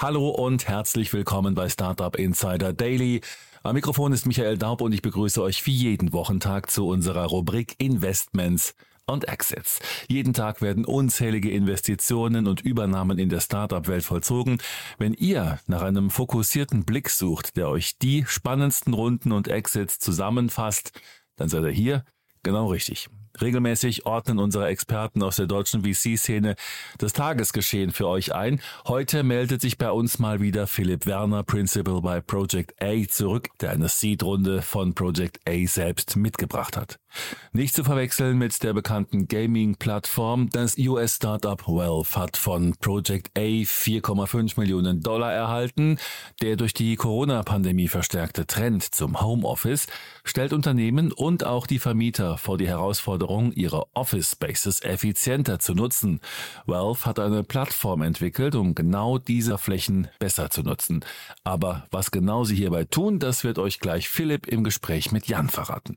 Hallo und herzlich willkommen bei Startup Insider Daily. Am Mikrofon ist Michael Daub und ich begrüße euch wie jeden Wochentag zu unserer Rubrik Investments und Exits. Jeden Tag werden unzählige Investitionen und Übernahmen in der Startup-Welt vollzogen. Wenn ihr nach einem fokussierten Blick sucht, der euch die spannendsten Runden und Exits zusammenfasst, dann seid ihr hier genau richtig. Regelmäßig ordnen unsere Experten aus der deutschen VC-Szene das Tagesgeschehen für euch ein. Heute meldet sich bei uns mal wieder Philipp Werner, Principal bei Project A, zurück, der eine Seed-Runde von Project A selbst mitgebracht hat. Nicht zu verwechseln mit der bekannten Gaming-Plattform. Das US-Startup Wealth hat von Project A 4,5 Millionen Dollar erhalten. Der durch die Corona-Pandemie verstärkte Trend zum Homeoffice stellt Unternehmen und auch die Vermieter vor die Herausforderung, ihre Office Spaces effizienter zu nutzen. Wealth hat eine Plattform entwickelt, um genau diese Flächen besser zu nutzen. Aber was genau sie hierbei tun, das wird euch gleich Philipp im Gespräch mit Jan verraten.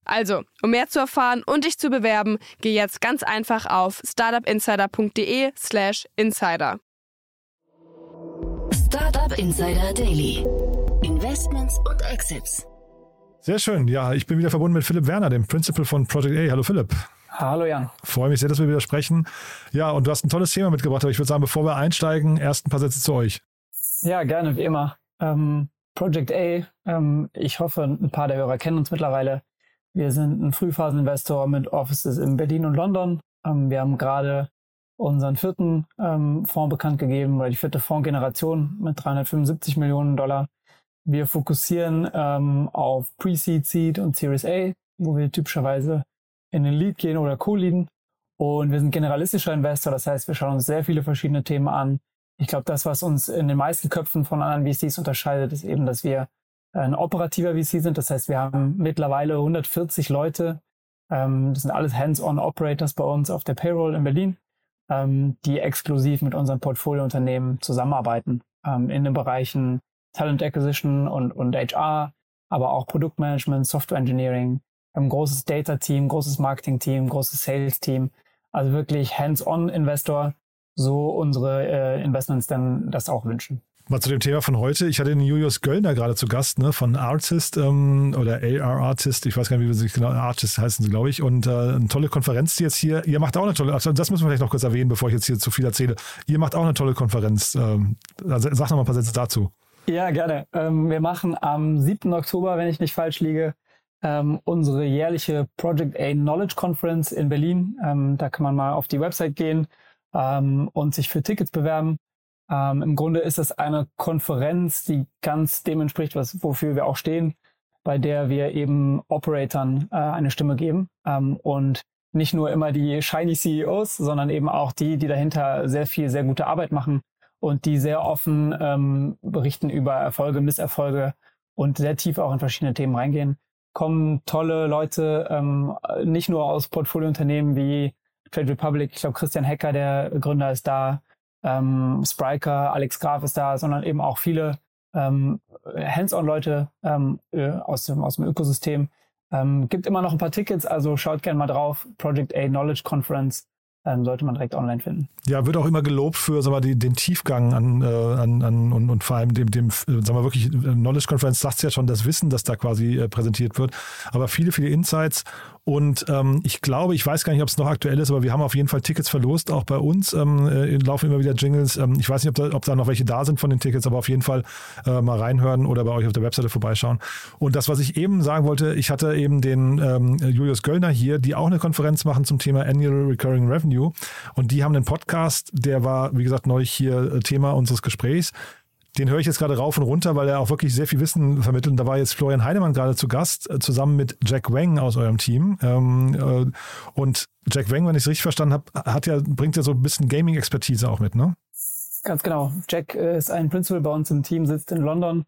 Also, um mehr zu erfahren und dich zu bewerben, geh jetzt ganz einfach auf startupinsider.de/slash insider. Startup Insider Daily. Investments und Exits. Sehr schön. Ja, ich bin wieder verbunden mit Philipp Werner, dem Principal von Project A. Hallo Philipp. Hallo Jan. Freue mich sehr, dass wir wieder sprechen. Ja, und du hast ein tolles Thema mitgebracht, aber ich würde sagen, bevor wir einsteigen, erst ein paar Sätze zu euch. Ja, gerne, wie immer. Ähm, Project A, ähm, ich hoffe, ein paar der Hörer kennen uns mittlerweile. Wir sind ein Frühphaseninvestor mit Offices in Berlin und London. Ähm, wir haben gerade unseren vierten ähm, Fonds bekannt gegeben, oder die vierte Fondsgeneration mit 375 Millionen Dollar. Wir fokussieren ähm, auf Pre-Seed, Seed und Series A, wo wir typischerweise in den Lead gehen oder Co-Leaden. Und wir sind generalistischer Investor, das heißt, wir schauen uns sehr viele verschiedene Themen an, ich glaube, das, was uns in den meisten Köpfen von anderen VCs unterscheidet, ist eben, dass wir ein operativer VC sind. Das heißt, wir haben mittlerweile 140 Leute. Ähm, das sind alles Hands-on-Operators bei uns auf der Payroll in Berlin, ähm, die exklusiv mit unseren Portfoliounternehmen zusammenarbeiten ähm, in den Bereichen Talent Acquisition und, und HR, aber auch Produktmanagement, Software Engineering, ein großes Data-Team, großes Marketing-Team, großes Sales-Team. Also wirklich Hands-on-Investor, so unsere äh, Investments dann das auch wünschen. Mal zu dem Thema von heute. Ich hatte den Julius Göllner gerade zu Gast, ne, von Artist ähm, oder AR Artist, ich weiß gar nicht, wie sie sich genau, Artist heißen sie, glaube ich. Und äh, eine tolle Konferenz, die jetzt hier, ihr macht auch eine tolle, also das müssen wir vielleicht noch kurz erwähnen, bevor ich jetzt hier zu viel erzähle. Ihr macht auch eine tolle Konferenz. Ähm, also sag noch mal ein paar Sätze dazu. Ja, gerne. Ähm, wir machen am 7. Oktober, wenn ich nicht falsch liege, ähm, unsere jährliche Project A Knowledge Conference in Berlin. Ähm, da kann man mal auf die Website gehen ähm, und sich für Tickets bewerben. Ähm, Im Grunde ist es eine Konferenz, die ganz dem entspricht, was, wofür wir auch stehen, bei der wir eben Operatoren äh, eine Stimme geben. Ähm, und nicht nur immer die shiny CEOs, sondern eben auch die, die dahinter sehr viel, sehr gute Arbeit machen und die sehr offen ähm, berichten über Erfolge, Misserfolge und sehr tief auch in verschiedene Themen reingehen. Kommen tolle Leute, ähm, nicht nur aus Portfoliounternehmen wie Trade Republic, ich glaube Christian Hecker, der Gründer, ist da, ähm, Spriker, Alex Graf ist da, sondern eben auch viele ähm, Hands-on-Leute ähm, äh, aus, dem, aus dem Ökosystem. Ähm, gibt immer noch ein paar Tickets, also schaut gerne mal drauf. Project A Knowledge Conference ähm, sollte man direkt online finden. Ja, wird auch immer gelobt für sag mal, die, den Tiefgang an, äh, an, an und, und vor allem dem, dem sagen wir wirklich, Knowledge Conference sagt ja schon das Wissen, das da quasi äh, präsentiert wird, aber viele, viele Insights Und ähm, ich glaube, ich weiß gar nicht, ob es noch aktuell ist, aber wir haben auf jeden Fall Tickets verlost, auch bei uns. Ähm, äh, laufen immer wieder Jingles. Ähm, ich weiß nicht, ob da, ob da noch welche da sind von den Tickets, aber auf jeden Fall äh, mal reinhören oder bei euch auf der Webseite vorbeischauen. Und das, was ich eben sagen wollte, ich hatte eben den ähm, Julius Göllner hier, die auch eine Konferenz machen zum Thema Annual Recurring Revenue. Und die haben einen Podcast, der war, wie gesagt, neulich hier äh, Thema unseres Gesprächs den höre ich jetzt gerade rauf und runter, weil er auch wirklich sehr viel Wissen vermittelt. Und da war jetzt Florian Heinemann gerade zu Gast, äh, zusammen mit Jack Wang aus eurem Team. Ähm, äh, und Jack Wang, wenn ich es richtig verstanden habe, hat ja, bringt ja so ein bisschen Gaming-Expertise auch mit, ne? Ganz genau. Jack äh, ist ein Principal bei uns im Team, sitzt in London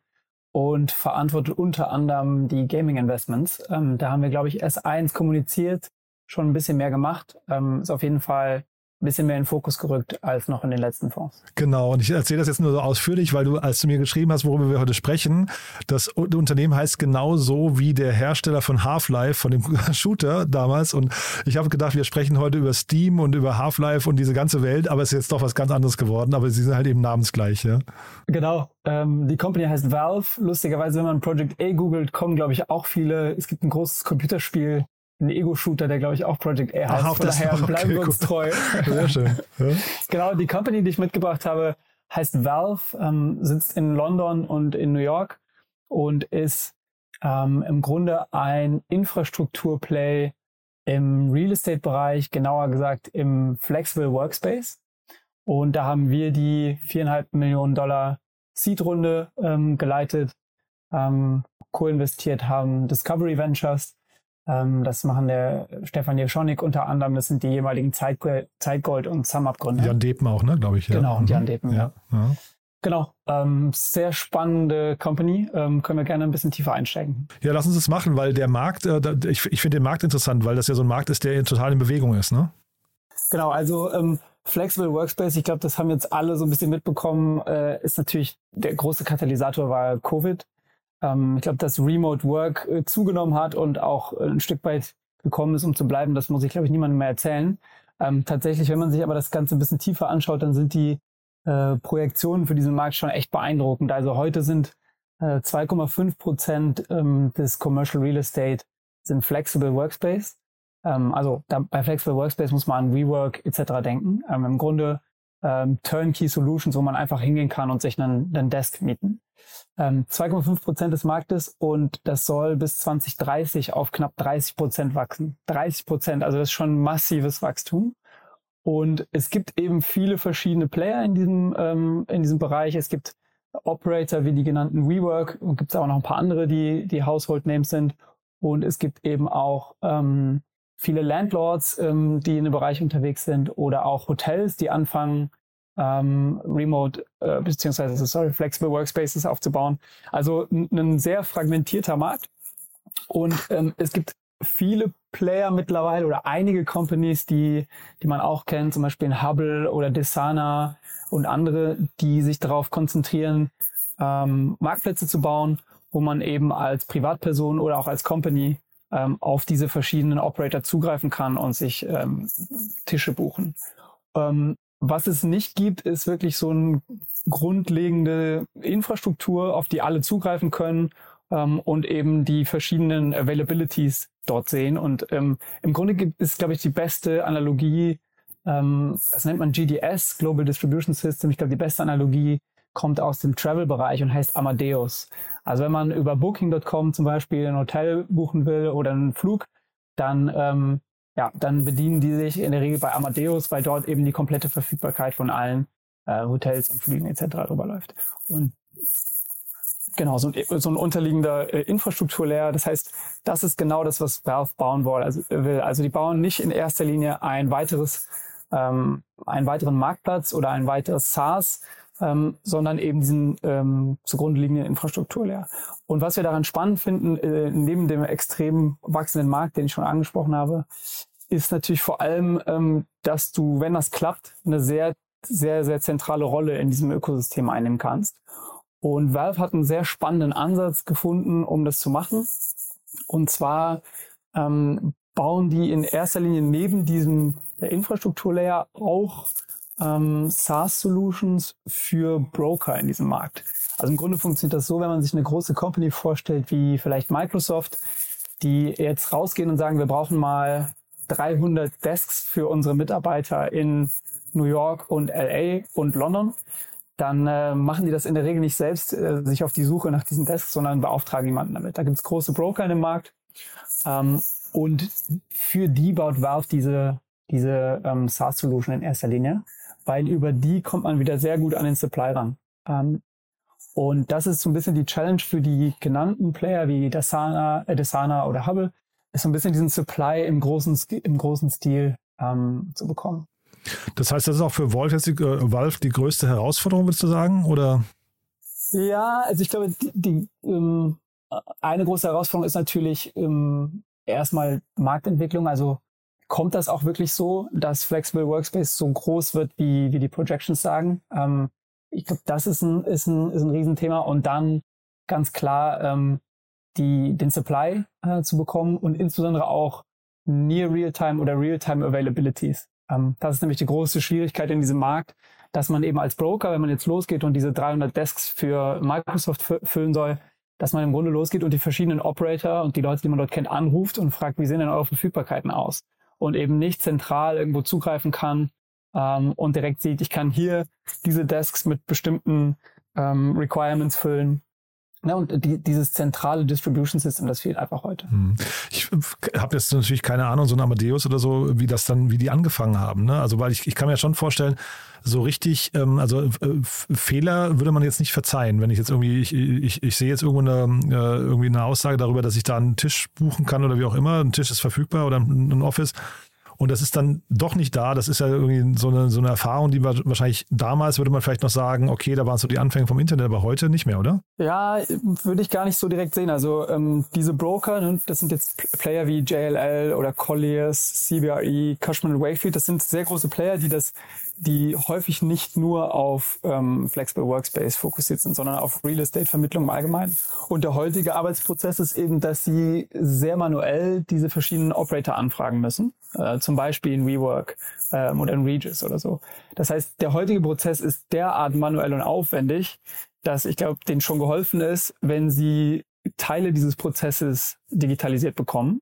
und verantwortet unter anderem die Gaming Investments. Ähm, da haben wir, glaube ich, S1 kommuniziert, schon ein bisschen mehr gemacht. Ähm, ist auf jeden Fall bisschen mehr in den Fokus gerückt als noch in den letzten Fonds. Genau, und ich erzähle das jetzt nur so ausführlich, weil du, als du mir geschrieben hast, worüber wir heute sprechen, das Unternehmen heißt genau so wie der Hersteller von Half-Life, von dem Shooter damals. Und ich habe gedacht, wir sprechen heute über Steam und über Half-Life und diese ganze Welt, aber es ist jetzt doch was ganz anderes geworden, aber sie sind halt eben namensgleich, ja. Genau. Ähm, die Company heißt Valve. Lustigerweise, wenn man Project A googelt, kommen, glaube ich, auch viele. Es gibt ein großes Computerspiel, ein Ego-Shooter, der glaube ich auch Project A heißt. Ach, Von daher okay, bleiben wir uns cool. treu. Sehr schön. Ja. genau, die Company, die ich mitgebracht habe, heißt Valve, ähm, sitzt in London und in New York und ist ähm, im Grunde ein Infrastrukturplay im Real Estate-Bereich, genauer gesagt im Flexible Workspace. Und da haben wir die viereinhalb Millionen Dollar Seed-Runde ähm, geleitet, ähm, co-investiert haben Discovery Ventures ähm, das machen der Stefan Jeschonik unter anderem. Das sind die jeweiligen Zeitgold, Zeitgold und SumUp-Gründer. Jan Depen auch, ne, glaube ich. Ja. Genau, und Jan mhm. Depen. Ja. ja. Genau, ähm, sehr spannende Company. Ähm, können wir gerne ein bisschen tiefer einsteigen. Ja, lass uns das machen, weil der Markt, äh, ich, ich finde den Markt interessant, weil das ja so ein Markt ist, der total in Bewegung ist, ne? Genau, also ähm, Flexible Workspace, ich glaube, das haben jetzt alle so ein bisschen mitbekommen, äh, ist natürlich der große Katalysator war Covid ähm, ich glaube, dass Remote Work äh, zugenommen hat und auch äh, ein Stück weit gekommen ist, um zu bleiben. Das muss ich, glaube ich, niemandem mehr erzählen. Ähm, tatsächlich, wenn man sich aber das Ganze ein bisschen tiefer anschaut, dann sind die äh, Projektionen für diesen Markt schon echt beeindruckend. Also heute sind äh, 2,5 Prozent ähm, des Commercial Real Estate sind Flexible Workspace. Ähm, also da, bei Flexible Workspace muss man an WeWork etc. denken. Ähm, Im Grunde ähm, Turnkey Solutions, wo man einfach hingehen kann und sich einen, einen Desk mieten. Ähm, 2,5 Prozent des Marktes und das soll bis 2030 auf knapp 30 Prozent wachsen. 30 Prozent, also das ist schon massives Wachstum. Und es gibt eben viele verschiedene Player in diesem, ähm, in diesem Bereich. Es gibt Operator wie die genannten WeWork und gibt es auch noch ein paar andere, die, die Household Names sind. Und es gibt eben auch ähm, viele Landlords, ähm, die in dem Bereich unterwegs sind oder auch Hotels, die anfangen, ähm, Remote äh, beziehungsweise sorry, Flexible Workspaces aufzubauen. Also ein sehr fragmentierter Markt. Und ähm, es gibt viele Player mittlerweile oder einige Companies, die, die man auch kennt, zum Beispiel Hubble oder Desana und andere, die sich darauf konzentrieren, ähm, Marktplätze zu bauen, wo man eben als Privatperson oder auch als Company ähm, auf diese verschiedenen Operator zugreifen kann und sich ähm, Tische buchen. Ähm, was es nicht gibt, ist wirklich so eine grundlegende Infrastruktur, auf die alle zugreifen können ähm, und eben die verschiedenen Availabilities dort sehen. Und ähm, im Grunde ist, glaube ich, die beste Analogie, ähm, das nennt man GDS, Global Distribution System. Ich glaube, die beste Analogie kommt aus dem Travel-Bereich und heißt Amadeus. Also wenn man über Booking.com zum Beispiel ein Hotel buchen will oder einen Flug, dann ähm, ja, dann bedienen die sich in der Regel bei Amadeus, weil dort eben die komplette Verfügbarkeit von allen äh, Hotels und Flügen etc. drüber läuft. Und genau, so ein, so ein unterliegender äh, Infrastrukturlayer. Das heißt, das ist genau das, was Valve bauen will. Also, will. also die bauen nicht in erster Linie ein weiteres, ähm, einen weiteren Marktplatz oder ein weiteres SaaS, ähm, sondern eben diesen ähm, zugrunde liegenden Infrastrukturlayer. Und was wir daran spannend finden, äh, neben dem extrem wachsenden Markt, den ich schon angesprochen habe, ist natürlich vor allem, ähm, dass du, wenn das klappt, eine sehr, sehr, sehr zentrale Rolle in diesem Ökosystem einnehmen kannst. Und Valve hat einen sehr spannenden Ansatz gefunden, um das zu machen. Und zwar ähm, bauen die in erster Linie neben diesem Infrastrukturlayer auch ähm, SaaS-Solutions für Broker in diesem Markt. Also im Grunde funktioniert das so, wenn man sich eine große Company vorstellt, wie vielleicht Microsoft, die jetzt rausgehen und sagen, wir brauchen mal 300 Desks für unsere Mitarbeiter in New York und LA und London, dann äh, machen die das in der Regel nicht selbst äh, sich auf die Suche nach diesen Desks, sondern beauftragen jemanden damit. Da gibt es große Broker in dem Markt ähm, und für die baut Valve diese, diese ähm, SaaS-Solution in erster Linie, weil über die kommt man wieder sehr gut an den Supply ran. Ähm, und das ist so ein bisschen die Challenge für die genannten Player wie Dasana, äh, Dasana oder Hubble, ist so ein bisschen diesen Supply im großen, im großen Stil ähm, zu bekommen. Das heißt, das ist auch für Valve, die, äh, Valve die größte Herausforderung, würdest du sagen? Oder? Ja, also ich glaube, die, die ähm, eine große Herausforderung ist natürlich ähm, erstmal Marktentwicklung. Also kommt das auch wirklich so, dass Flexible Workspace so groß wird, wie, wie die Projections sagen? Ähm, ich glaube, das ist ein, ist, ein, ist ein Riesenthema. Und dann ganz klar ähm, die, den Supply äh, zu bekommen und insbesondere auch Near Real-Time oder Real-Time Availabilities. Ähm, das ist nämlich die große Schwierigkeit in diesem Markt, dass man eben als Broker, wenn man jetzt losgeht und diese 300 Desks für Microsoft füllen soll, dass man im Grunde losgeht und die verschiedenen Operator und die Leute, die man dort kennt, anruft und fragt, wie sehen denn eure Verfügbarkeiten aus? Und eben nicht zentral irgendwo zugreifen kann ähm, und direkt sieht, ich kann hier diese Desks mit bestimmten ähm, Requirements füllen Ne, und die, dieses zentrale Distribution System, das fehlt einfach heute. Hm. Ich habe jetzt natürlich keine Ahnung, so ein Amadeus oder so, wie das dann, wie die angefangen haben. Ne? Also weil ich, ich kann mir schon vorstellen, so richtig, ähm, also äh, Fehler würde man jetzt nicht verzeihen, wenn ich jetzt irgendwie, ich, ich, ich sehe jetzt irgendwo eine, äh, irgendwie eine Aussage darüber, dass ich da einen Tisch buchen kann oder wie auch immer, ein Tisch ist verfügbar oder ein, ein Office und das ist dann doch nicht da. Das ist ja irgendwie so eine, so eine Erfahrung, die wahrscheinlich damals würde man vielleicht noch sagen, okay, da waren so die Anfänge vom Internet, aber heute nicht mehr, oder? Ja, würde ich gar nicht so direkt sehen. Also ähm, diese Broker, ne, das sind jetzt Player wie JLL oder Colliers, CBRE, Cushman Wakefield, das sind sehr große Player, die das die häufig nicht nur auf ähm, Flexible Workspace fokussiert sind, sondern auf Real Estate Vermittlung im Allgemeinen. Und der heutige Arbeitsprozess ist eben, dass sie sehr manuell diese verschiedenen Operator anfragen müssen, äh, zum Beispiel in WeWork ähm, oder in Regis oder so. Das heißt, der heutige Prozess ist derart manuell und aufwendig, dass ich glaube, denen schon geholfen ist, wenn sie Teile dieses Prozesses digitalisiert bekommen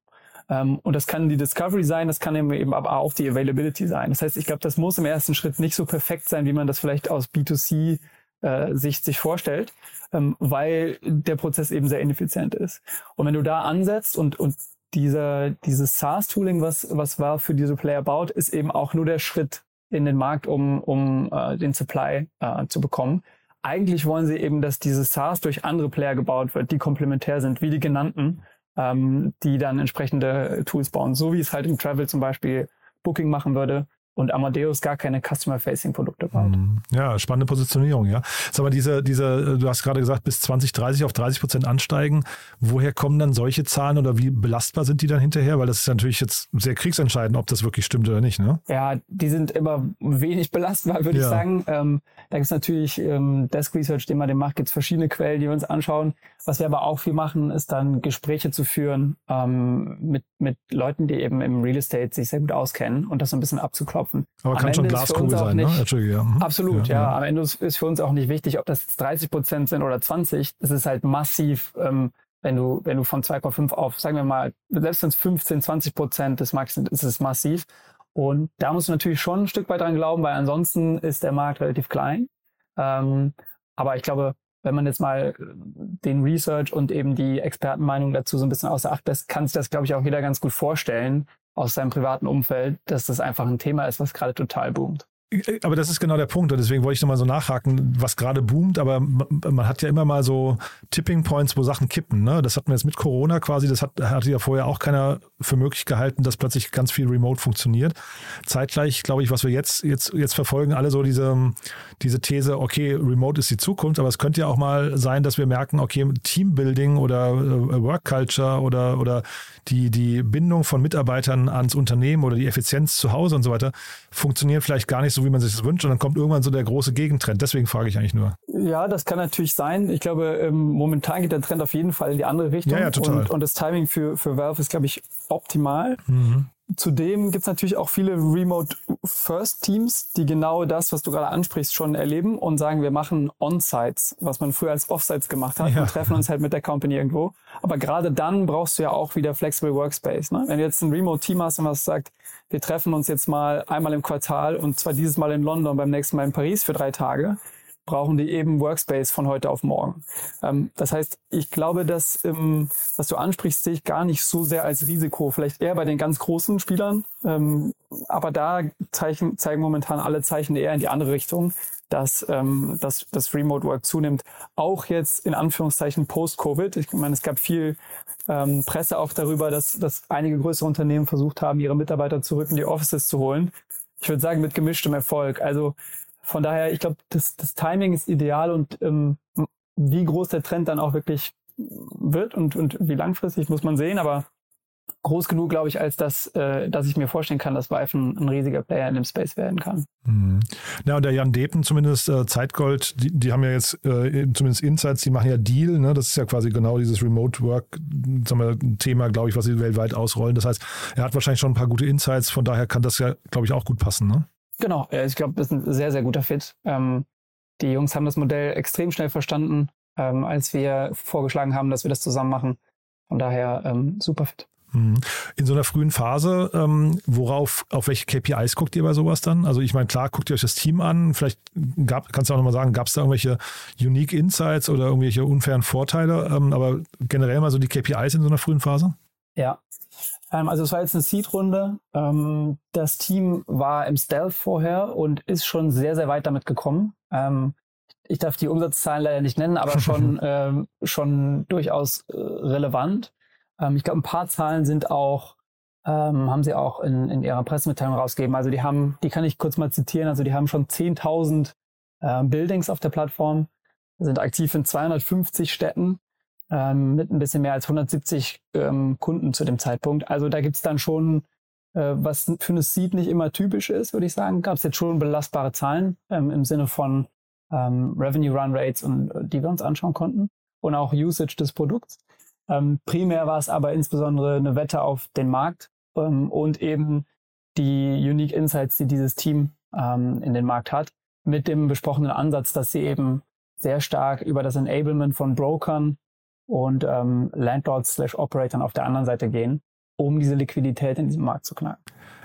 und das kann die Discovery sein, das kann eben aber auch die Availability sein. Das heißt, ich glaube, das muss im ersten Schritt nicht so perfekt sein, wie man das vielleicht aus B2C äh, Sicht sich vorstellt, ähm, weil der Prozess eben sehr ineffizient ist. Und wenn du da ansetzt und, und dieser, dieses SaaS-Tooling, was, was war für diese Player baut, ist eben auch nur der Schritt in den Markt, um, um äh, den Supply äh, zu bekommen. Eigentlich wollen sie eben, dass dieses SaaS durch andere Player gebaut wird, die komplementär sind, wie die genannten ähm, die dann entsprechende Tools bauen, so wie es halt im Travel zum Beispiel Booking machen würde, und Amadeus gar keine Customer-Facing-Produkte baut. Mhm. Ja, spannende Positionierung, ja. Sag mal, diese, diese, du hast gerade gesagt, bis 2030 auf 30 Prozent ansteigen. Woher kommen dann solche Zahlen oder wie belastbar sind die dann hinterher? Weil das ist natürlich jetzt sehr kriegsentscheidend, ob das wirklich stimmt oder nicht, ne? Ja, die sind immer wenig belastbar, würde ja. ich sagen. Ähm, da gibt es natürlich ähm, Desk Research, den man den macht, gibt es verschiedene Quellen, die wir uns anschauen. Was wir aber auch viel machen, ist dann Gespräche zu führen ähm, mit, mit Leuten, die eben im Real Estate sich sehr gut auskennen und das so ein bisschen abzuklopfen klopfen. Aber kann schon Glaskugel sein, ne? nicht, ne? Ja. Mhm. Absolut, ja, ja. Am Ende ist für uns auch nicht wichtig, ob das 30 Prozent sind oder 20. Das ist halt massiv, ähm, wenn du, wenn du von 2,5 auf, sagen wir mal, selbst wenn es 15, 20 Prozent des Marktes sind, ist es massiv. Und da musst du natürlich schon ein Stück weit dran glauben, weil ansonsten ist der Markt relativ klein. Ähm, aber ich glaube, wenn man jetzt mal den Research und eben die Expertenmeinung dazu so ein bisschen außer Acht lässt, kann sich das, glaube ich, auch jeder ganz gut vorstellen, aus seinem privaten Umfeld, dass das einfach ein Thema ist, was gerade total boomt. Aber das ist genau der Punkt und deswegen wollte ich nochmal so nachhaken, was gerade boomt, aber man hat ja immer mal so Tipping Points, wo Sachen kippen. Ne? Das hatten wir jetzt mit Corona quasi, das hat, hatte ja vorher auch keiner für möglich gehalten, dass plötzlich ganz viel Remote funktioniert. Zeitgleich, glaube ich, was wir jetzt, jetzt, jetzt verfolgen, alle so diese, diese These, okay, Remote ist die Zukunft, aber es könnte ja auch mal sein, dass wir merken, okay, Teambuilding oder äh, Work Culture oder, oder die, die Bindung von Mitarbeitern ans Unternehmen oder die Effizienz zu Hause und so weiter funktionieren vielleicht gar nicht so, wie man sich das wünscht. Und dann kommt irgendwann so der große Gegentrend. Deswegen frage ich eigentlich nur. Ja, das kann natürlich sein. Ich glaube, ähm, momentan geht der Trend auf jeden Fall in die andere Richtung. Ja, ja total. Und, und das Timing für, für Valve ist, glaube ich, optimal. Mhm. zudem gibt es natürlich auch viele Remote-First-Teams, die genau das, was du gerade ansprichst, schon erleben und sagen, wir machen On-Sites, was man früher als Off-Sites gemacht hat ja. und treffen uns halt mit der Company irgendwo. Aber gerade dann brauchst du ja auch wieder Flexible Workspace. Ne? Wenn du jetzt ein Remote-Team hast und was sagt, wir treffen uns jetzt mal einmal im Quartal und zwar dieses Mal in London, beim nächsten Mal in Paris für drei Tage, brauchen die eben Workspace von heute auf morgen. Ähm, das heißt, ich glaube, dass, ähm, was du ansprichst, sehe ich gar nicht so sehr als Risiko. Vielleicht eher bei den ganz großen Spielern. Ähm, aber da zeichen, zeigen momentan alle Zeichen eher in die andere Richtung, dass, ähm, dass das Remote Work zunimmt. Auch jetzt in Anführungszeichen post-Covid. Ich meine, es gab viel ähm, Presse auch darüber, dass, dass einige größere Unternehmen versucht haben, ihre Mitarbeiter zurück in die Offices zu holen. Ich würde sagen, mit gemischtem Erfolg. Also von daher, ich glaube, das, das Timing ist ideal und ähm, wie groß der Trend dann auch wirklich wird und, und wie langfristig muss man sehen, aber groß genug, glaube ich, als dass, äh, dass ich mir vorstellen kann, dass Vive ein, ein, riesiger Player in dem Space werden kann. Mhm. Ja, und der Jan Depen zumindest, äh, Zeitgold, die, die haben ja jetzt äh, zumindest Insights, die machen ja Deal, ne? das ist ja quasi genau dieses Remote Work Thema, glaube ich, was sie weltweit ausrollen. Das heißt, er hat wahrscheinlich schon ein paar gute Insights, von daher kann das ja, glaube ich, auch gut passen. Ne? Genau, ich glaube, das ist ein sehr, sehr guter Fit. Ähm, die Jungs haben das Modell extrem schnell verstanden, ähm, als wir vorgeschlagen haben, dass wir das zusammen machen. Von daher ähm, super fit. Mhm. In so einer frühen Phase, ähm, worauf, auf welche KPIs guckt ihr bei sowas dann? Also ich meine, klar, guckt ihr euch das Team an. Vielleicht gab, kannst du auch nochmal sagen, gab es da irgendwelche Unique Insights oder irgendwelche unfairen Vorteile? Ähm, aber generell mal so die KPIs in so einer frühen Phase? Ja, ähm, also es war jetzt eine Seed-Runde. Ähm, das Team war im Stealth vorher und ist schon sehr, sehr weit damit gekommen. Ähm, ich darf die Umsatzzahlen leider nicht nennen, aber schon, ähm, schon durchaus äh, relevant. Ähm, ich glaube, ein paar Zahlen sind auch, ähm, haben sie auch in, in ihrer Pressemitteilung rausgegeben. Also die haben, die kann ich kurz mal zitieren, also die haben schon 10.000 äh, Buildings auf der Plattform, sind aktiv in 250 Städten ähm, mit ein bisschen mehr als 170 ähm, Kunden zu dem Zeitpunkt. Also da gibt's dann schon, äh, was für eine Seed nicht immer typisch ist, würde ich sagen, gab es jetzt schon belastbare Zahlen ähm, im Sinne von ähm, Revenue Run Rates und äh, die wir uns anschauen konnten und auch Usage des Produkts. Ähm, primär war es aber insbesondere eine Wette auf den Markt ähm, und eben die Unique Insights, die dieses Team in den Markt hat, mit dem besprochenen Ansatz, dass sie eben sehr stark über das Enablement von Brokern und ähm, Landlords slash Operatoren auf der anderen Seite gehen, um diese Liquidität in diesem Markt zu knacken.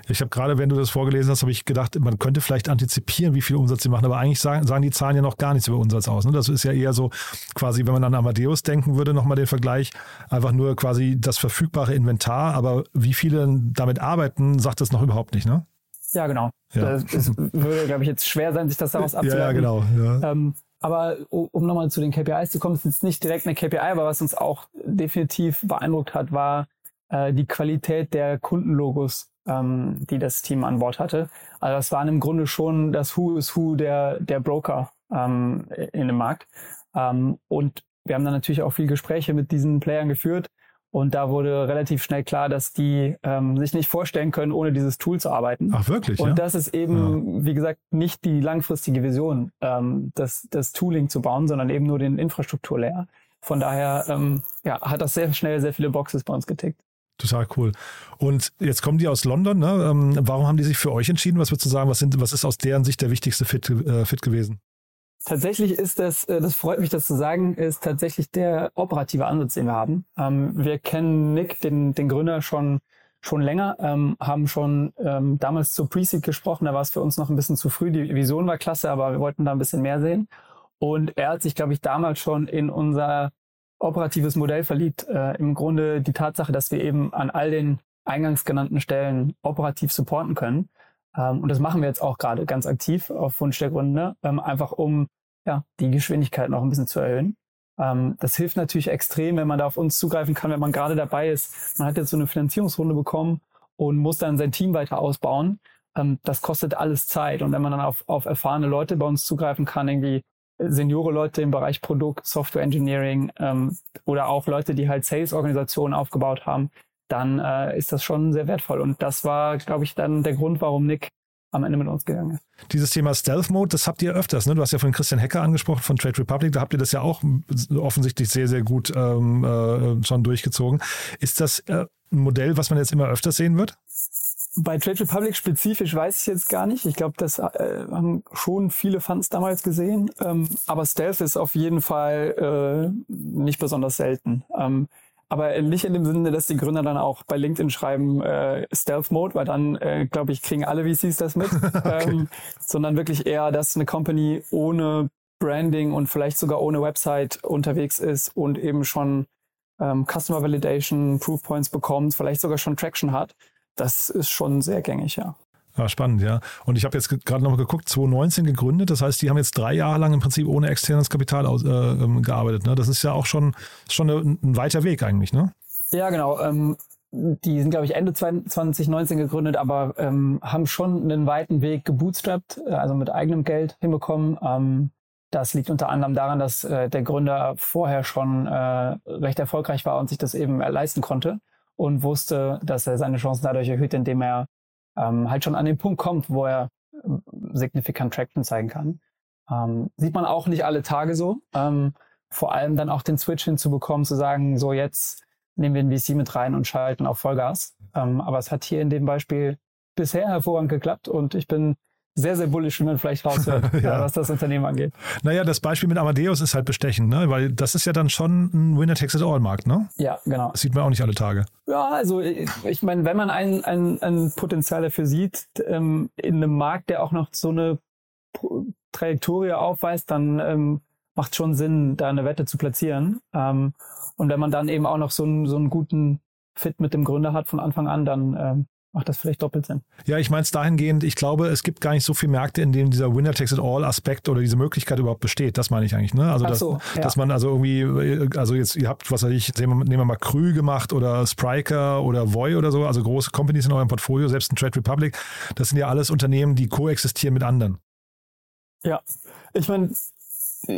Ich habe gerade, wenn du das vorgelesen hast, habe ich gedacht, man könnte vielleicht antizipieren, wie viel Umsatz sie machen, aber eigentlich sagen, sagen die Zahlen ja noch gar nichts über Umsatz aus. Ne? Das ist ja eher so, quasi, wenn man an Amadeus denken würde, nochmal den Vergleich, einfach nur quasi das verfügbare Inventar, aber wie viele damit arbeiten, sagt das noch überhaupt nicht, ne? Ja, genau. Ja. Es würde, glaube ich, jetzt schwer sein, sich das daraus abzuleiten. Ja, ja genau. Ja. Ähm, aber um nochmal zu den KPIs zu kommen, ist jetzt nicht direkt eine KPI, aber was uns auch definitiv beeindruckt hat, war äh, die Qualität der Kundenlogos, ähm, die das Team an Bord hatte. Also das waren im Grunde schon das Who is Who der, der Broker ähm, in dem Markt. Ähm, und wir haben dann natürlich auch viel Gespräche mit diesen Playern geführt und da wurde relativ schnell klar, dass die ähm, sich nicht vorstellen können, ohne dieses Tool zu arbeiten. Ach wirklich? Und ja? das ist eben, ja. wie gesagt, nicht die langfristige Vision, ähm, das, das Tooling zu bauen, sondern eben nur den Infrastrukturlayer. Von daher ähm, ja, hat das sehr schnell sehr viele Boxes bei uns getickt. Total cool. Und jetzt kommen die aus London. Ne? Ähm, warum haben die sich für euch entschieden? Was würdest du sagen? Was, sind, was ist aus deren Sicht der wichtigste Fit, äh, Fit gewesen? Tatsächlich ist das, äh, das freut mich, das zu sagen, ist tatsächlich der operative Ansatz, den wir haben. Ähm, wir kennen Nick, den, den Gründer, schon, schon länger, ähm, haben schon ähm, damals zu Preseed gesprochen, da war es für uns noch ein bisschen zu früh. Die Vision war klasse, aber wir wollten da ein bisschen mehr sehen. Und er hat sich, glaube ich, damals schon in unser operatives Modell verliebt. Äh, Im Grunde die Tatsache, dass wir eben an all den eingangs genannten Stellen operativ supporten können. Und das machen wir jetzt auch gerade ganz aktiv auf Wunsch der Gründer, einfach um ja, die Geschwindigkeit noch ein bisschen zu erhöhen. Ähm, das hilft natürlich extrem, wenn man da auf uns zugreifen kann, wenn man gerade dabei ist. Man hat jetzt so eine Finanzierungsrunde bekommen und muss dann sein Team weiter ausbauen. Ähm, das kostet alles Zeit. Und wenn man dann auf, auf erfahrene Leute bei uns zugreifen kann, irgendwie Seniore Leute im Bereich Produkt, Software Engineering ähm, oder auch Leute, die halt Sales-Organisationen aufgebaut haben, dann äh, ist das schon sehr wertvoll. Und das war, glaube ich, dann der Grund, warum Nick am Ende mit uns gegangen ist. Dieses Thema Stealth Mode, das habt ihr öfters, ne? Du hast ja von Christian Hecker angesprochen, von Trade Republic, da habt ihr das ja auch offensichtlich sehr, sehr gut ähm, äh, schon durchgezogen. Ist das äh, ein Modell, was man jetzt immer öfter sehen wird? Bei Trade Republic spezifisch weiß ich jetzt gar nicht. Ich glaube, das äh, haben schon viele Fans damals gesehen. Ähm, aber Stealth ist auf jeden Fall äh, nicht besonders selten. Ähm, aber nicht in dem Sinne, dass die Gründer dann auch bei LinkedIn schreiben äh, Stealth Mode, weil dann, äh, glaube ich, kriegen alle VCs das mit. okay. ähm, sondern wirklich eher, dass eine Company ohne Branding und vielleicht sogar ohne Website unterwegs ist und eben schon ähm, Customer Validation, Proof Points bekommt, vielleicht sogar schon Traction hat das ist schon sehr gängig, ja. Ja, spannend, ja. Und ich habe jetzt gerade noch mal geguckt, 2019 gegründet. Das heißt, die haben jetzt drei Jahre lang im Prinzip ohne externes Kapital aus, äh, ähm, gearbeitet. Ne? Das ist ja auch schon, schon ein, ein weiter Weg eigentlich, ne? Ja, genau. Ähm, die sind, glaube ich, Ende 2019 gegründet, aber ähm, haben schon einen weiten Weg gebootstrapped, äh, also mit eigenem Geld hinbekommen. Ähm, das liegt unter anderem daran, dass äh, der Gründer vorher schon äh, recht erfolgreich war und sich das eben leisten konnte und wusste, dass er seine Chancen dadurch erhöht, indem er ähm, halt schon an den Punkt kommt, wo er ähm, signifikant Traction zeigen kann. Ähm, sieht man auch nicht alle Tage so. Ähm, vor allem dann auch den Switch hinzubekommen, zu sagen, so jetzt nehmen wir den VC mit rein und schalten auf Vollgas. Ähm, aber es hat hier in dem Beispiel bisher hervorragend geklappt und ich bin sehr, sehr bullisch, wie man vielleicht raushört, ja. was das Unternehmen angeht. Naja, das Beispiel mit Amadeus ist halt bestechend, ne? weil das ist ja dann schon ein Winner-Takes-it-all-Markt, ne? Ja, genau. Das sieht man auch nicht alle Tage. Ja, also ich, meine, wenn man ein, ein, ein Potenzial dafür sieht, ähm, in einem Markt, der auch noch so eine Trajektorie aufweist, dann ähm, macht schon Sinn, da eine Wette zu platzieren. Ähm, und wenn man dann eben auch noch so einen, so einen guten Fit mit dem Gründer hat von Anfang an, dann ähm, macht das vielleicht doppelt Sinn. Ja, ich meine es dahingehend, ich glaube, es gibt gar nicht so viele Märkte, in denen dieser Winner-Takes-it-all-Aspekt oder diese Möglichkeit überhaupt besteht. Das meine ich eigentlich. Ne? Also, Ach dass, so, ja. dass man also irgendwie, also jetzt, ihr habt, was weiß ich, nehmen wir mal Krü gemacht oder Spriker oder Voy oder so, also große Companies in eurem Portfolio, selbst ein Trade Republic. Das sind ja alles Unternehmen, die koexistieren mit anderen. Ja, ich meine,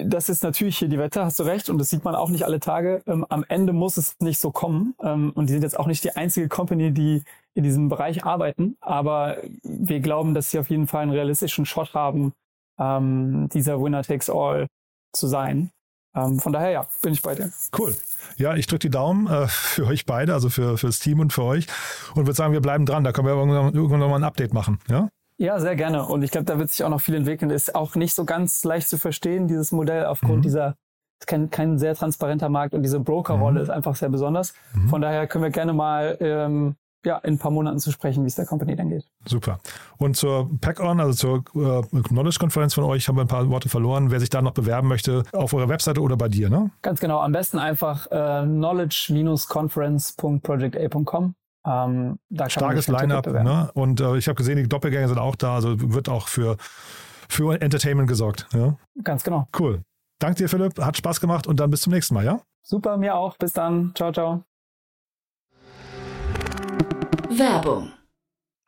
das ist natürlich hier die Wette, hast du recht, und das sieht man auch nicht alle Tage. Ähm, am Ende muss es nicht so kommen. Ähm, und die sind jetzt auch nicht die einzige Company, die in diesem Bereich arbeiten. Aber wir glauben, dass sie auf jeden Fall einen realistischen Shot haben, ähm, dieser Winner takes all zu sein. Ähm, von daher, ja, bin ich bei dir. Cool. Ja, ich drücke die Daumen äh, für euch beide, also für, für das Team und für euch. Und würde sagen, wir bleiben dran. Da können wir irgendwann, irgendwann nochmal ein Update machen. Ja? Ja, sehr gerne. Und ich glaube, da wird sich auch noch viel entwickeln. Ist auch nicht so ganz leicht zu verstehen, dieses Modell, aufgrund mhm. dieser, ist kein, kein sehr transparenter Markt und diese Brokerrolle mhm. ist einfach sehr besonders. Mhm. Von daher können wir gerne mal ähm, ja, in ein paar Monaten zu sprechen, wie es der Company dann geht. Super. Und zur Pack-On, also zur äh, Knowledge-Konferenz von euch, haben wir ein paar Worte verloren. Wer sich da noch bewerben möchte, auf eurer Webseite oder bei dir, ne? Ganz genau. Am besten einfach äh, knowledge-conference.projecta.com. Ähm, Starkes Line-Up. Ne? Und äh, ich habe gesehen, die Doppelgänger sind auch da. Also wird auch für, für Entertainment gesorgt. Ja? Ganz genau. Cool. Danke dir, Philipp. Hat Spaß gemacht und dann bis zum nächsten Mal, ja? Super, mir auch. Bis dann. Ciao, ciao. Werbung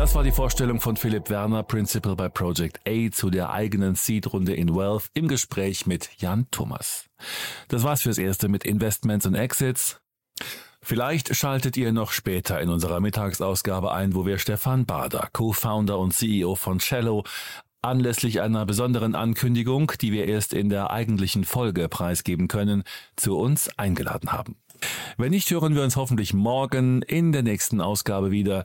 Das war die Vorstellung von Philipp Werner, Principal bei Project A, zu der eigenen Seed-Runde in Wealth im Gespräch mit Jan Thomas. Das war's fürs Erste mit Investments und Exits. Vielleicht schaltet ihr noch später in unserer Mittagsausgabe ein, wo wir Stefan Bader, Co-Founder und CEO von Cello, anlässlich einer besonderen Ankündigung, die wir erst in der eigentlichen Folge preisgeben können, zu uns eingeladen haben. Wenn nicht, hören wir uns hoffentlich morgen in der nächsten Ausgabe wieder.